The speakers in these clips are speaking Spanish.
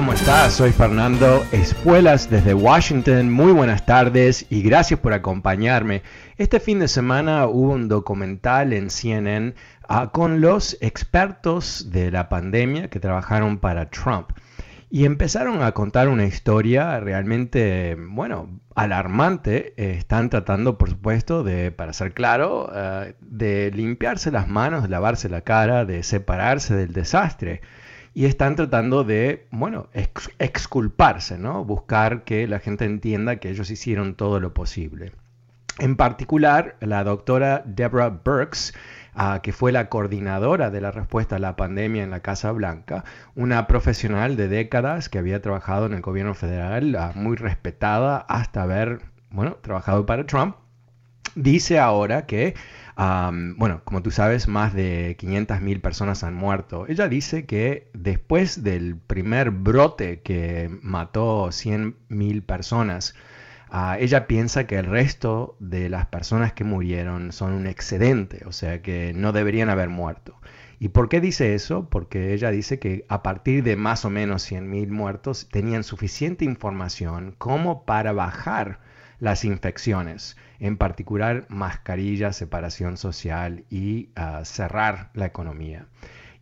¿Cómo estás? Soy Fernando Espuelas desde Washington. Muy buenas tardes y gracias por acompañarme. Este fin de semana hubo un documental en CNN ah, con los expertos de la pandemia que trabajaron para Trump. Y empezaron a contar una historia realmente, bueno, alarmante. Eh, están tratando, por supuesto, de, para ser claro, eh, de limpiarse las manos, de lavarse la cara, de separarse del desastre y están tratando de, bueno, ex- exculparse, ¿no? Buscar que la gente entienda que ellos hicieron todo lo posible. En particular, la doctora Deborah Burks, ah, que fue la coordinadora de la respuesta a la pandemia en la Casa Blanca, una profesional de décadas que había trabajado en el gobierno federal, ah, muy respetada hasta haber, bueno, trabajado para Trump, dice ahora que, bueno, como tú sabes, más de 500.000 personas han muerto. Ella dice que después del primer brote que mató 100.000 personas, uh, ella piensa que el resto de las personas que murieron son un excedente, o sea que no deberían haber muerto. ¿Y por qué dice eso? Porque ella dice que a partir de más o menos 100.000 muertos tenían suficiente información como para bajar las infecciones, en particular mascarilla, separación social y uh, cerrar la economía.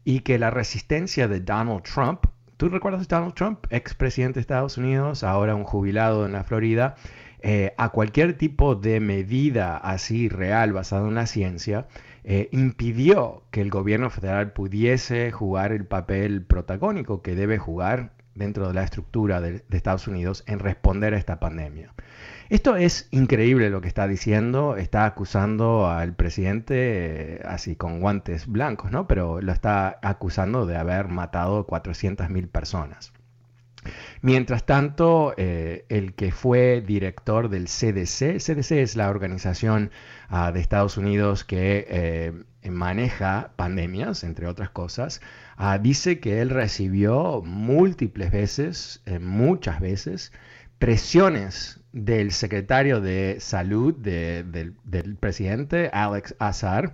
Y que la resistencia de Donald Trump, ¿tú recuerdas a Donald Trump, expresidente de Estados Unidos, ahora un jubilado en la Florida, eh, a cualquier tipo de medida así real basada en la ciencia, eh, impidió que el gobierno federal pudiese jugar el papel protagónico que debe jugar dentro de la estructura de Estados Unidos en responder a esta pandemia. Esto es increíble lo que está diciendo, está acusando al presidente eh, así con guantes blancos, ¿no? Pero lo está acusando de haber matado 400.000 personas. Mientras tanto, eh, el que fue director del CDC, CDC es la organización uh, de Estados Unidos que eh, maneja pandemias, entre otras cosas, uh, dice que él recibió múltiples veces, muchas veces, presiones del secretario de salud de, de, del presidente, Alex Azar,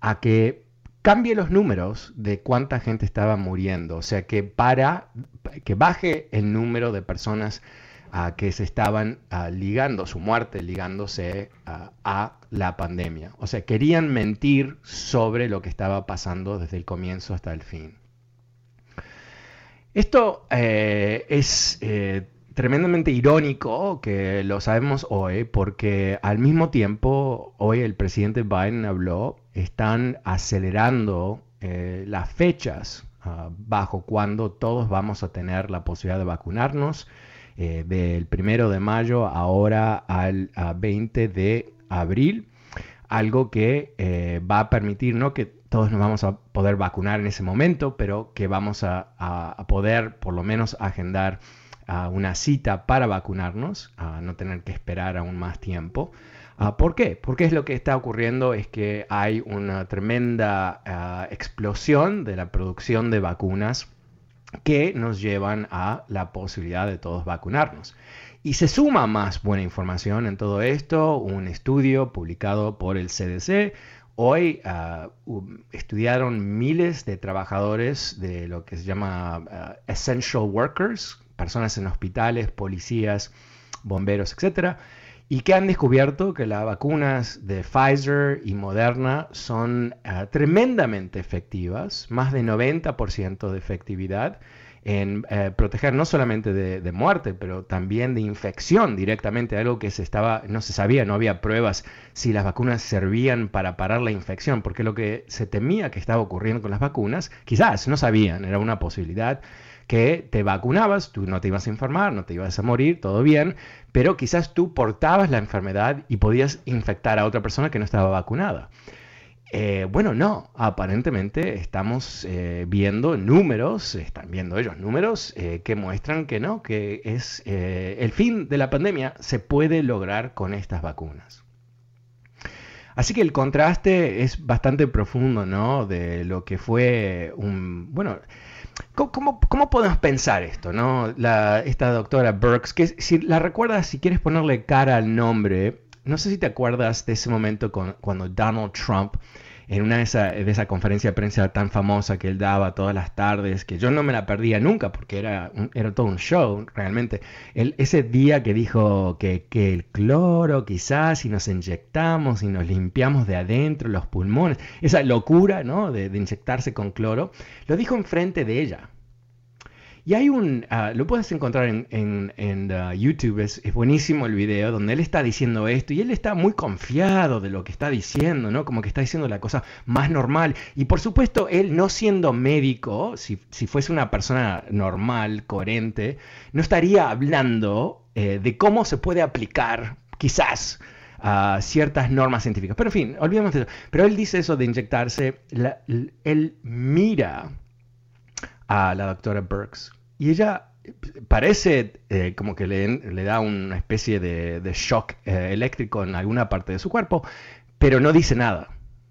a que cambie los números de cuánta gente estaba muriendo, o sea que para que baje el número de personas uh, que se estaban uh, ligando, su muerte ligándose uh, a la pandemia. O sea, querían mentir sobre lo que estaba pasando desde el comienzo hasta el fin. Esto eh, es eh, tremendamente irónico que lo sabemos hoy porque al mismo tiempo hoy el presidente Biden habló, están acelerando eh, las fechas uh, bajo cuando todos vamos a tener la posibilidad de vacunarnos eh, del primero de mayo ahora al uh, 20 de abril, algo que eh, va a permitir no que todos nos vamos a poder vacunar en ese momento, pero que vamos a poder por lo menos agendar uh, una cita para vacunarnos, a no tener que esperar aún más tiempo. Uh, ¿Por qué? Porque es lo que está ocurriendo es que hay una tremenda uh, explosión de la producción de vacunas que nos llevan a la posibilidad de todos vacunarnos. Y se suma más buena información en todo esto, un estudio publicado por el CDC. Hoy uh, estudiaron miles de trabajadores de lo que se llama essential workers, personas en hospitales, policías, bomberos, etcétera y que han descubierto que las vacunas de Pfizer y Moderna son uh, tremendamente efectivas, más de 90% de efectividad en uh, proteger no solamente de, de, muerte, pero también de infección directamente, algo que se estaba, no se sabía, no había pruebas si las vacunas servían para parar la infección, porque lo que se temía que estaba ocurriendo con las vacunas, quizás no sabían, era una posibilidad, que te vacunabas, tú no te ibas a enfermar, no te ibas a morir, todo bien, pero quizás tú portabas la enfermedad y podías infectar a otra persona que no estaba vacunada. Eh, bueno, no, aparentemente estamos eh, viendo números, están viendo ellos números eh, que muestran que no, que es el fin de la pandemia se puede lograr con estas vacunas. Así que el contraste es bastante profundo, ¿no? De lo que fue un, bueno, ¿Cómo, podemos pensar esto? ¿no? La, esta doctora Burks, que si la recuerdas, si quieres ponerle cara al nombre, no sé si te acuerdas de ese momento con, cuando Donald Trump en una de esas de esa conferencia de prensa tan famosa que él daba todas las tardes, que yo no me la perdía nunca porque era, era todo un show realmente. Ese día que dijo que, que, el cloro quizás si nos inyectamos y nos limpiamos de adentro los pulmones, esa locura ¿no? de, de inyectarse con cloro, lo dijo enfrente de ella. Y hay un, uh, lo puedes encontrar en, en, en uh, YouTube, es, es, buenísimo el video donde él está diciendo esto y él está muy confiado de lo que está diciendo, ¿no? Como que está diciendo la cosa más normal. Y por supuesto, él no siendo médico, si, si fuese una persona normal, coherente, no estaría hablando eh, de cómo se puede aplicar, quizás, a ciertas normas científicas. Pero en fin, olvidemos de eso. Pero él dice eso de inyectarse, él mira a la doctora Burks y ella parece eh, como que le, le, da una especie de, de shock eh, eléctrico en alguna parte de su cuerpo, pero no dice nada,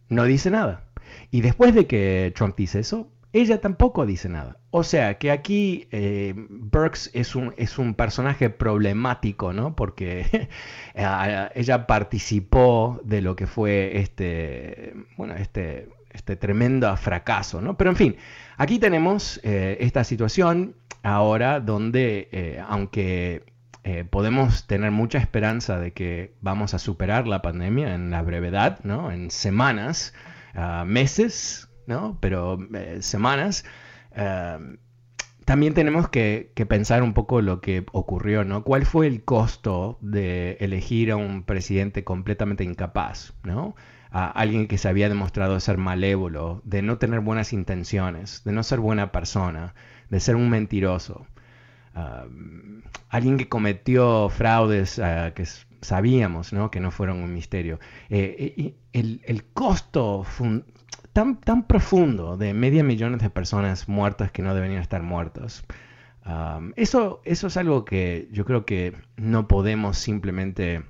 no dice nada. Y después de que Trump dice eso, ella tampoco dice nada. O sea que aquí eh, Burks es un, es un personaje problemático, ¿no? Porque ella participó de lo que fue este, bueno, este, este tremendo fracaso, ¿no? Pero en fin, aquí tenemos eh, esta situación ahora donde, eh, aunque eh, podemos tener mucha esperanza de que vamos a superar la pandemia en la brevedad, ¿no? En semanas, uh, meses, ¿no? Pero semanas. También tenemos que, que, pensar un poco lo que ocurrió, ¿no? ¿Cuál fue el costo de elegir a un presidente completamente incapaz, ¿no? A alguien que se había demostrado ser malévolo, de no tener buenas intenciones, de no ser buena persona, de ser un mentiroso. Uh, alguien que cometió fraudes uh, que sabíamos ¿no? que no fueron un misterio. Eh, el, el, costo tan, tan profundo de media millones de personas muertas que no deberían estar muertas. Um, eso, eso es algo que yo creo que no podemos simplemente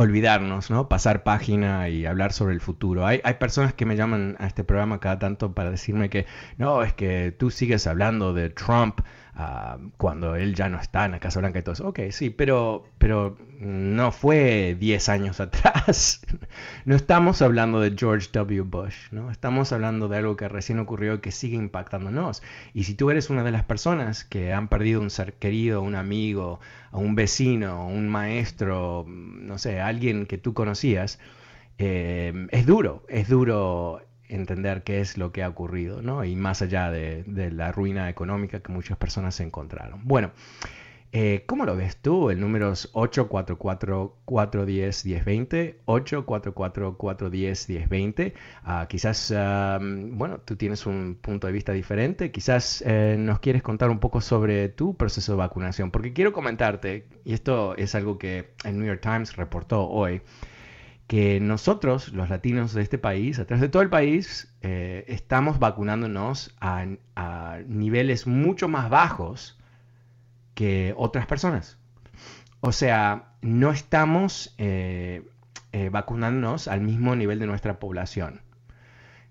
olvidarnos, ¿no? Pasar página y hablar sobre el futuro. Hay, hay, personas que me llaman a este programa cada tanto para decirme que no, es que tú sigues hablando de Trump cuando él ya no está en la Casa Blanca y todo eso. Ok, sí, pero, pero no fue 10 años atrás. no estamos hablando de George W. Bush, ¿no? Estamos hablando de algo que recién ocurrió y que sigue impactándonos. Y si tú eres una de las personas que han perdido un ser querido, un amigo, un vecino, un maestro, no sé, alguien que tú conocías, eh, es duro, es duro entender qué es lo que ha ocurrido, ¿no? Y más allá de, la ruina económica que muchas personas se encontraron. Bueno, eh, ¿cómo lo ves tú? El número es 844-410-1020, 844-410-1020. Uh, quizás, uh, bueno, tú tienes un punto de vista diferente, quizás eh, nos quieres contar un poco sobre tu proceso de vacunación, porque quiero comentarte, y esto es algo que el New York Times reportó hoy, que nosotros, los latinos de este país, a través de todo el país, eh, estamos vacunándonos a, a, niveles mucho más bajos que otras personas. O sea, no estamos eh, eh, vacunándonos al mismo nivel de nuestra población.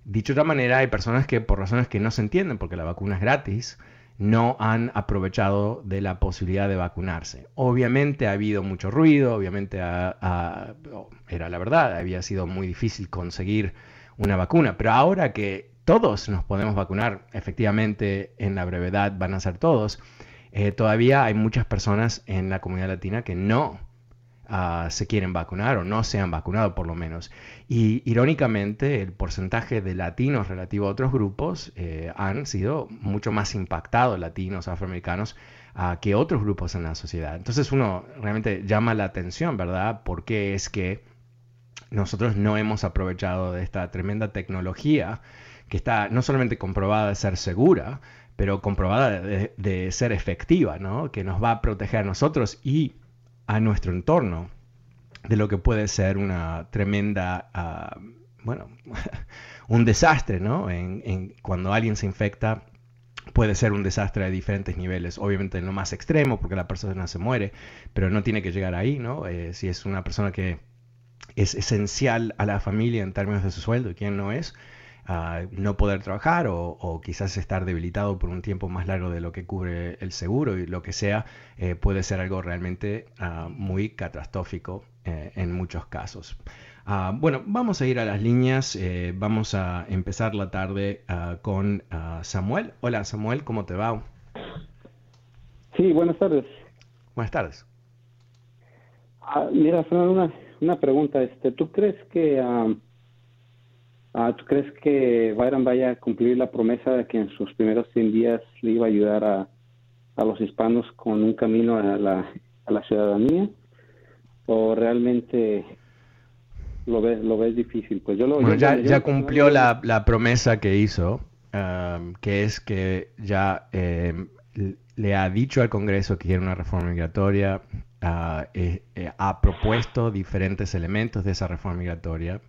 Dicho de otra manera, hay personas que por razones que no se entienden, porque la vacuna es gratis, no han aprovechado de la posibilidad de vacunarse. Obviamente ha habido mucho ruido, obviamente era la verdad, había sido muy difícil conseguir una vacuna, pero ahora que todos nos podemos vacunar, efectivamente en la brevedad van a ser todos, eh, todavía hay muchas personas en la comunidad latina que no ah, se quieren vacunar o no se han vacunado por lo menos. Y irónicamente el porcentaje de latinos relativo a otros grupos eh, han sido mucho más impactados, latinos, afroamericanos, ah, que otros grupos en la sociedad. Entonces uno realmente llama la atención, ¿verdad? ¿Por qué es que nosotros no hemos aprovechado de esta tremenda tecnología que está no solamente comprobada de ser segura, pero comprobada de, ser efectiva, ¿no? que nos va a proteger a nosotros y a nuestro entorno de lo que puede ser una tremenda, ah, bueno, un desastre, ¿no? En, cuando alguien se infecta puede ser un desastre de diferentes niveles, obviamente en lo más extremo porque la persona se muere, pero no tiene que llegar ahí, ¿no? Eh, si es una persona que es esencial a la familia en términos de su sueldo quién no es, no poder trabajar o, quizás estar debilitado por un tiempo más largo de lo que cubre el seguro y lo que sea, eh, puede ser algo realmente ah, muy catastrófico eh, en muchos casos. Ah, bueno, vamos a ir a las líneas. Eh, vamos a empezar la tarde ah, con Samuel. Hola Samuel, ¿cómo te va? Sí, buenas tardes. Buenas tardes. mira, una, una pregunta. Este, ¿Tú crees que ¿Tú crees que Byron vaya a cumplir la promesa de que en sus primeros 100 días le iba a ayudar a, los hispanos con un camino a la, a la ciudadanía? ¿O realmente lo ves, lo ves difícil? Pues yo lo, ya, ya cumplió la, la, promesa que hizo, que es que ya eh, le ha dicho al Congreso que quiere una reforma migratoria, uh, ha propuesto diferentes elementos de esa reforma migratoria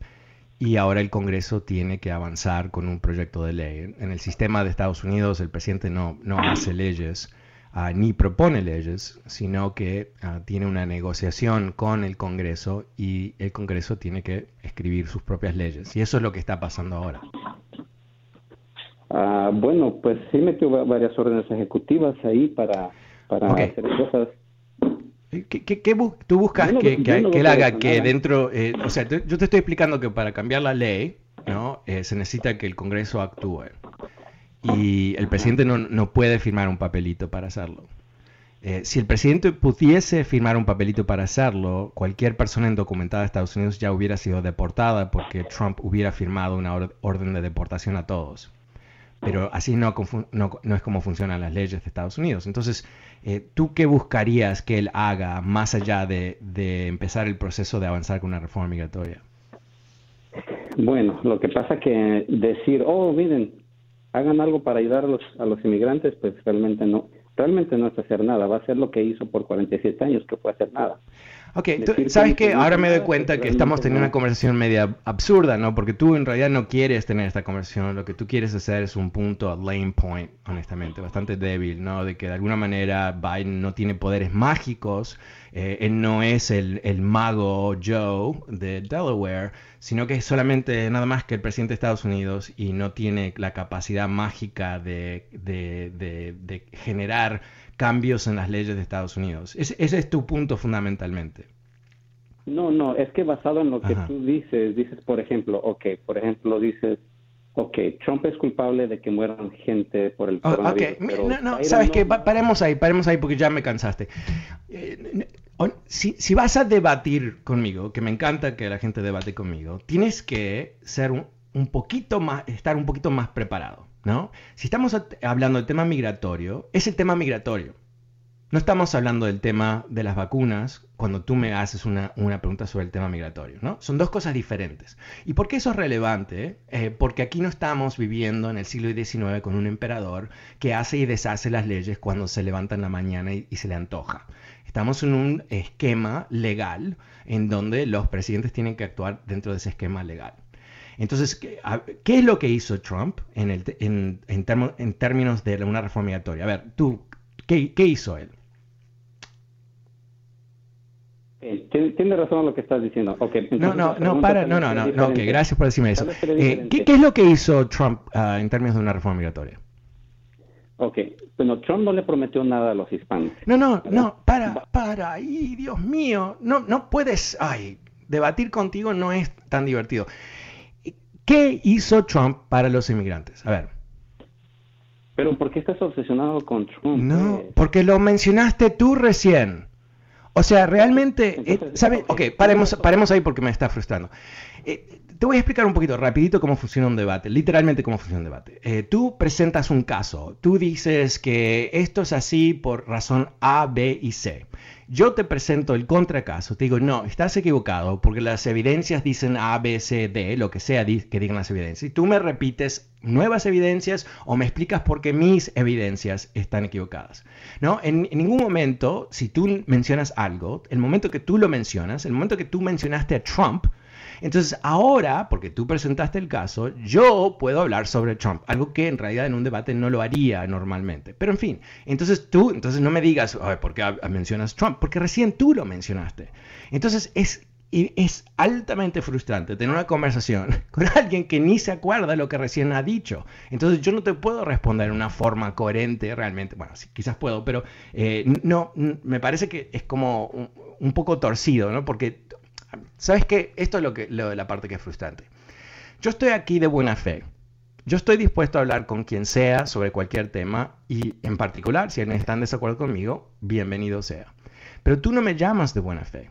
y ahora el Congreso tiene que avanzar con un proyecto de ley. En el sistema de Estados Unidos el presidente no, no hace leyes ah, ni propone leyes, sino que ah, tiene una negociación con el Congreso y el Congreso tiene que escribir sus propias leyes. Y eso es lo que está pasando ahora. Ah, bueno, pues sí metió varias órdenes ejecutivas ahí para, para hacer cosas ¿Qué, tú buscas que, él haga que dentro, eh, o sea, yo te estoy explicando que para cambiar la ley, ¿no? Eh, se necesita que el Congreso actúe. Y el presidente no, puede firmar un papelito para hacerlo. Eh, si el presidente pudiese firmar un papelito para hacerlo, cualquier persona indocumentada de Estados Unidos ya hubiera sido deportada porque Trump hubiera firmado una orden de deportación a todos. Pero así no, no es como funcionan las leyes de Estados Unidos. Entonces, eh, ¿Tú qué buscarías que él haga más allá de, empezar el proceso de avanzar con una reforma migratoria? Bueno, lo que pasa que decir, oh, miren, hagan algo para ayudar a los, a los inmigrantes, pues realmente no, realmente no es hacer nada, va a ser lo que hizo por 47 años, que fue hacer nada. Ok, ¿sabes qué? Ahora me doy cuenta que estamos teniendo una conversación media absurda, ¿no? Porque tú en realidad no quieres tener esta conversación, lo que tú quieres hacer es un punto lame point, honestamente, bastante débil, ¿no? De que de alguna manera Biden no tiene poderes mágicos, eh, él no es el, el, mago Joe de Delaware, sino que es solamente nada más que el presidente de Estados Unidos y no tiene la capacidad mágica de, de, de, de generar cambios en las leyes de Estados Unidos. Ese, es tu punto fundamentalmente. No, no, es que basado en lo que tú dices, dices, por ejemplo, ok, por ejemplo, dices, ok, Trump es culpable de que mueran gente por el oh, coronavirus. no, no, sabes que paremos ahí, paremos ahí porque ya me cansaste. Eh, si, vas a debatir conmigo, que me encanta que la gente debate conmigo, tienes que ser un poquito más, estar un poquito más preparado. ¿no? Si estamos hablando del tema migratorio, es el tema migratorio. No estamos hablando del tema de las vacunas cuando tú me haces una, pregunta sobre el tema migratorio, ¿no? Son dos cosas diferentes. ¿Y por qué eso es relevante? Eh, porque aquí no estamos viviendo en el siglo XIX con un emperador que hace y deshace las leyes cuando se levanta en la mañana y se le antoja. Estamos en un esquema legal en donde los presidentes tienen que actuar dentro de ese esquema legal. Entonces, ¿qué, es lo que hizo Trump en, el, en, en, términos de una reforma migratoria? A ver, tú, ¿qué, hizo él? Eh, tiene razón lo que estás diciendo. no, no, no, para, no, no, no, okay, gracias por decirme eso. Eh, ¿qué, es lo que hizo Trump uh, en términos de una reforma migratoria? Ok, bueno, Trump no le prometió nada a los hispanos. No, no, no, para, para, ay, Dios mío, no, no puedes, ay, debatir contigo no es tan divertido. ¿Qué hizo Trump para los inmigrantes? A ver. Pero ¿por qué estás obsesionado con Trump? No, pues? porque lo mencionaste tú recién. O sea, realmente, eh, ¿sabes? ok, paremos, paremos ahí porque me está frustrando. Eh, te voy a explicar un poquito rapidito cómo funciona un debate, literalmente cómo funciona un debate. Eh, tú presentas un caso, tú dices que esto es así por razón A, B y C. Yo te presento el contracaso, te digo, no, estás equivocado porque las evidencias dicen A, B, C, D, lo que sea que digan las evidencias. Y tú me repites nuevas evidencias o me explicas por qué mis evidencias están equivocadas. ¿no? En, ningún momento, si tú mencionas algo, el momento que tú lo mencionas, el momento que tú mencionaste a Trump, entonces ahora, porque tú presentaste el caso, yo puedo hablar sobre Trump, algo que en realidad en un debate no lo haría normalmente. Pero en fin, entonces tú, entonces no me digas, "Ay, ¿por qué mencionas Trump? Porque recién tú lo mencionaste. Entonces es, y es altamente frustrante tener una conversación con alguien que ni se acuerda lo que recién ha dicho. Entonces yo no te puedo responder de una forma coherente realmente. Bueno, sí, quizás puedo, pero eh, no, me parece que es como un, un poco torcido, ¿no? Porque ¿Sabes qué? Esto es lo que, lo, la parte que es frustrante. Yo estoy aquí de buena fe. Yo estoy dispuesto a hablar con quien sea sobre cualquier tema y en particular, si alguien está en desacuerdo conmigo, bienvenido sea. Pero tú no me llamas de buena fe.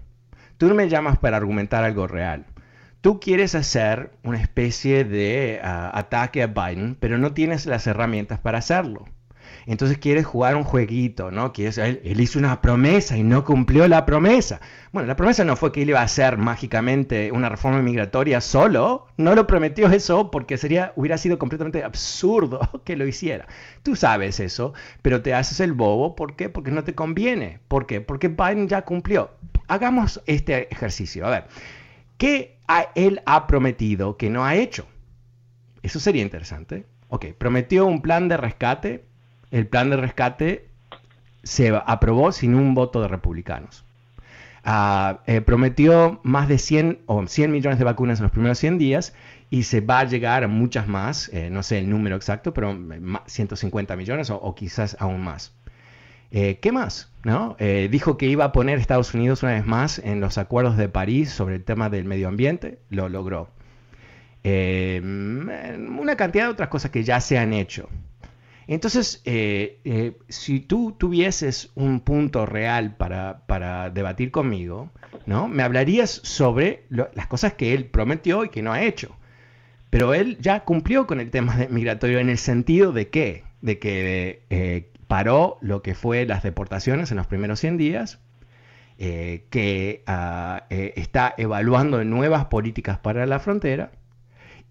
Tú no me llamas para argumentar algo real. Tú quieres hacer una especie de ah, ataque a Biden, pero no tienes las herramientas para hacerlo. Entonces quieres jugar un jueguito, ¿no? Quieres, él, hizo una promesa y no cumplió la promesa. Bueno, la promesa no fue que él iba a hacer mágicamente una reforma migratoria solo. No lo prometió eso porque sería, hubiera sido completamente absurdo que lo hiciera. Tú sabes eso, pero te haces el bobo. ¿Por qué? Porque no te conviene. ¿Por qué? Porque Biden ya cumplió. Hagamos este ejercicio. A ver, ¿qué él ha prometido que no ha hecho? Eso sería interesante. Ok, prometió un plan de rescate. El plan de rescate se aprobó sin un voto de republicanos. Ah, eh, prometió más de 100 o 100 millones de vacunas en los primeros 100 días y se va a llegar a muchas más, eh, no sé el número exacto, pero ma- 150 millones o, quizás aún más. Eh, ¿Qué más? ¿No? Eh, dijo que iba a poner Estados Unidos una vez más en los acuerdos de París sobre el tema del medio ambiente, lo logró. Eh, una cantidad de otras cosas que ya se han hecho. Entonces, eh, eh, si tú tuvieses un punto real para, debatir conmigo, ¿no? Me hablarías sobre las cosas que él prometió y que no ha hecho. Pero él ya cumplió con el tema migratorio en el sentido de que, de que eh, paró lo que fue las deportaciones en los primeros 100 días, que ah, está evaluando nuevas políticas para la frontera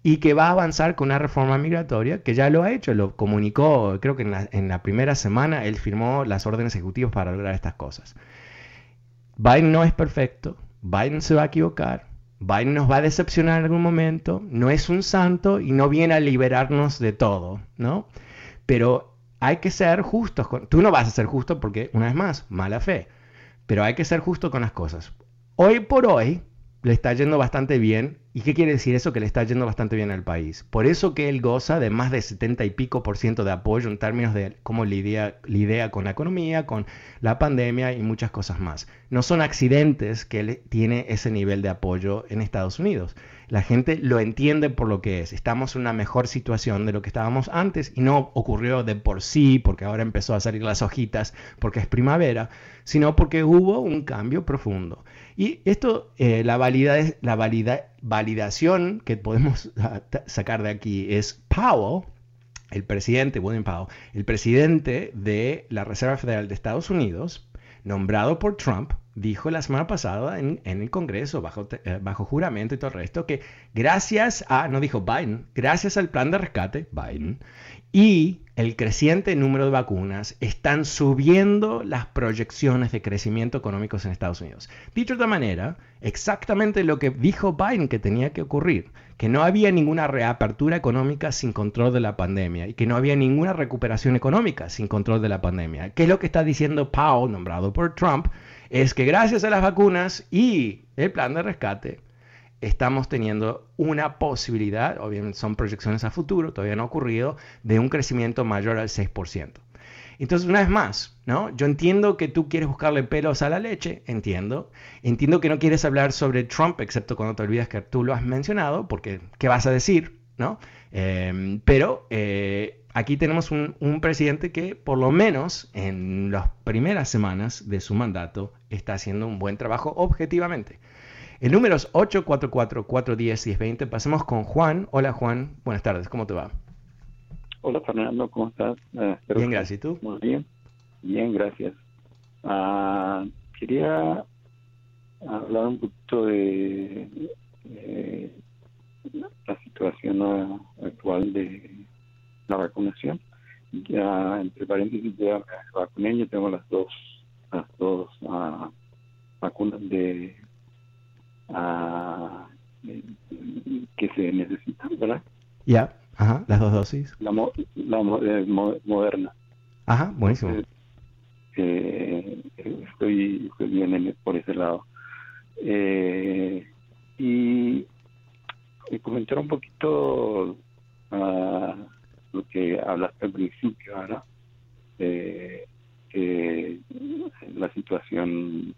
y que va a avanzar con una reforma migratoria, que ya lo ha hecho, lo comunicó, creo que en la, en la primera semana él firmó las órdenes ejecutivas para lograr estas cosas. Biden no es perfecto, Biden se va a equivocar, Biden nos va a decepcionar en algún momento, no es un santo y no viene a liberarnos de todo, ¿no? Pero hay que ser justos. Con, tú no vas a ser justo porque, una vez más, mala fe, pero hay que ser justo con las cosas. Hoy por hoy le está yendo bastante bien. ¿Y qué quiere decir eso? Que le está yendo bastante bien al país. Por eso que él goza de más de 70 y pico por ciento de apoyo en términos de cómo lidia, lidia con la economía, con la pandemia y muchas cosas más. No son accidentes que él tiene ese nivel de apoyo en Estados Unidos. La gente lo entiende por lo que es. Estamos en una mejor situación de lo que estábamos antes y no ocurrió de por sí, porque ahora empezó a salir las hojitas, porque es primavera, sino porque hubo un cambio profundo. Y esto, eh, la, valida, la valida, validación que podemos sacar de aquí es Powell, el presidente, William Powell, el presidente de la Reserva Federal de Estados Unidos, nombrado por Trump, dijo la semana pasada en, en el Congreso, bajo, eh, bajo, juramento y todo el resto, que gracias a, no dijo Biden, gracias al plan de rescate, Biden, y el creciente número de vacunas, están subiendo las proyecciones de crecimiento económico en Estados Unidos. Dicho de otra manera, exactamente lo que dijo Biden que tenía que ocurrir, que no había ninguna reapertura económica sin control de la pandemia y que no había ninguna recuperación económica sin control de la pandemia. ¿Qué es lo que está diciendo Powell, nombrado por Trump? Es que gracias a las vacunas y el plan de rescate, estamos teniendo una posibilidad, obviamente son proyecciones a futuro, todavía no ha ocurrido, de un crecimiento mayor al 6%. Entonces, una vez más, ¿no? Yo entiendo que tú quieres buscarle pelos a la leche, entiendo. Entiendo que no quieres hablar sobre Trump, excepto cuando te olvidas que tú lo has mencionado, porque ¿qué vas a decir? ¿no? Eh, pero eh, aquí tenemos un, un, presidente que por lo menos en las primeras semanas de su mandato está haciendo un buen trabajo objetivamente. El número es 844-410-1020. Pasemos con Juan. Hola Juan, buenas tardes, ¿cómo te va? Hola Fernando, ¿cómo estás? Uh, bien, gracias. ¿Y tú? Muy bien, bien, gracias. Uh, quería hablar un poquito de eh, la situación actual de la vacunación. Ya, entre paréntesis, ya vacuné, yo tengo las dos, las dos uh, vacunas de que se necesitan, ¿verdad? Ya, ajá, las dos dosis. La, la eh, moderna. Ajá, buenísimo. Eh, estoy, estoy, bien por ese lado. Eh, y, comentar un poquito uh, lo que hablaste al principio, ahora, eh, la situación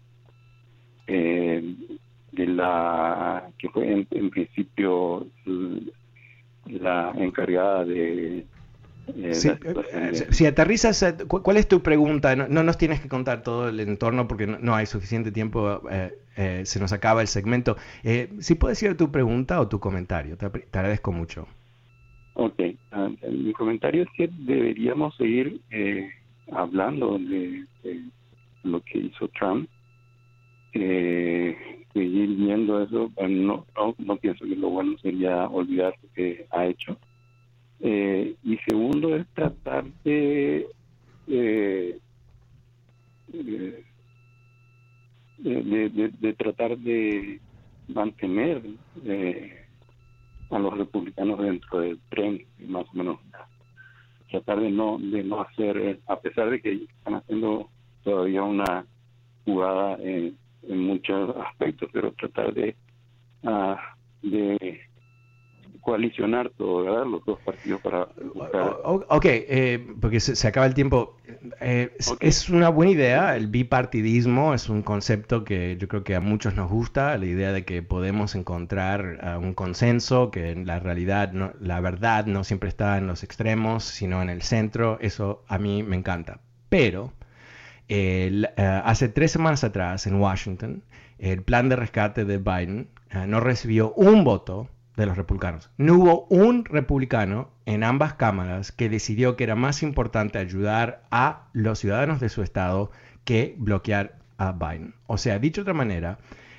eh, de la que fue en, principio la encargada de eh, si aterrizas, eh, ¿cuál es tu pregunta? No, nos tienes que contar todo el entorno porque no, hay suficiente tiempo, eh, se nos acaba el segmento. si puedes ir a tu pregunta o tu comentario, te, agradezco mucho. Ok, ah, mi comentario es que deberíamos seguir hablando de, lo que hizo Trump eh, seguir viendo eso, no, no, pienso que lo bueno sería olvidar lo que ha hecho. Eh, y segundo es tratar de, de, de, tratar de mantener eh, a los republicanos dentro del tren, más o menos tratar de no de no hacer, a pesar de que están haciendo todavía una jugada en en muchos aspectos, pero tratar de, uh, de coalicionar todo, ¿verdad? Los dos partidos para Ok, eh, porque se, acaba el tiempo. Eh, Es una buena idea, el bipartidismo es un concepto que yo creo que a muchos nos gusta, la idea de que podemos encontrar uh, un consenso, que en la realidad, no, la verdad no siempre está en los extremos, sino en el centro, eso a mí me encanta. Pero el, eh, hace tres semanas atrás en Washington, el plan de rescate de Biden eh, no recibió un voto de los republicanos. No hubo un republicano en ambas cámaras que decidió que era más importante ayudar a los ciudadanos de su estado que bloquear a Biden. O sea, dicho de otra manera,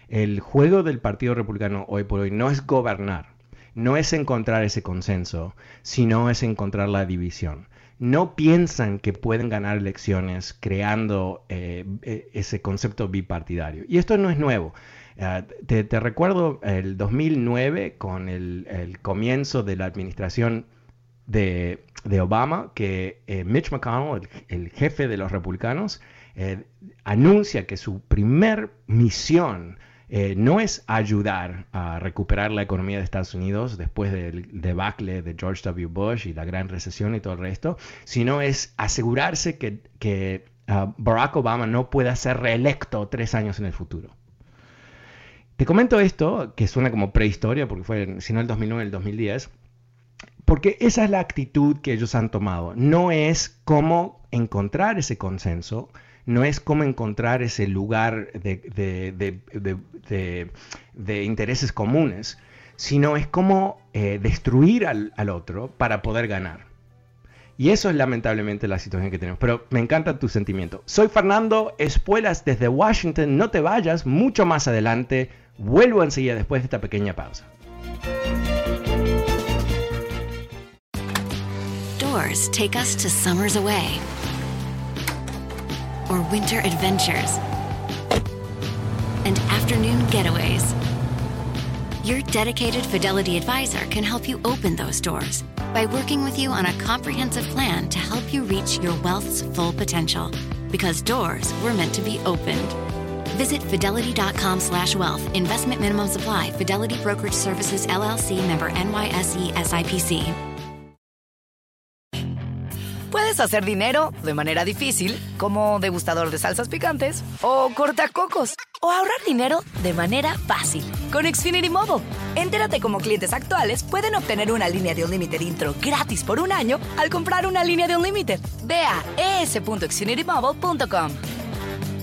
el juego del Partido Republicano hoy por hoy no es gobernar, no es encontrar ese consenso, sino es encontrar la división no piensan que pueden ganar elecciones creando eh, e, ese concepto bipartidario. Y esto no es nuevo. Ah, te, recuerdo el 2009 con el, comienzo de la administración de, Obama, que eh, Mitch McConnell, el, jefe de los republicanos, eh, anuncia que su primer misión eh, no es ayudar a recuperar la economía de Estados Unidos después del debacle de George W. Bush y la gran recesión y todo el resto, sino es asegurarse que, ah, Barack Obama no pueda ser reelecto tres años en el futuro. Te comento esto, que suena como prehistoria, porque fue, si no el 2009, el 2010, porque esa es la actitud que ellos han tomado. No es cómo encontrar ese consenso, no es cómo encontrar ese lugar de, intereses comunes, sino es cómo eh, destruir al, otro para poder ganar. Y eso es lamentablemente la situación que tenemos. Pero me encanta tu sentimiento. Soy Fernando Espuelas desde Washington. No te vayas, mucho más adelante. Vuelvo enseguida después de esta pequeña pausa. Doors take us to summers away. or winter adventures and afternoon getaways. Your dedicated Fidelity advisor can help you open those doors by working with you on a comprehensive plan to help you reach your wealth's full potential. Because doors were meant to be opened. Visit fidelity.com slash wealth. Investment minimum supply. Fidelity Brokerage Services, LLC, member NYSE SIPC. ¿Quieres hacer dinero de manera difícil, como degustador de salsas picantes? ¿O cortacocos? ¿O ahorrar dinero de manera fácil con Xfinity Mobile? Entérate cómo clientes actuales pueden obtener una línea de un límite intro gratis por un año al comprar una línea de un límite. Ve a es.xfinitymobile.com.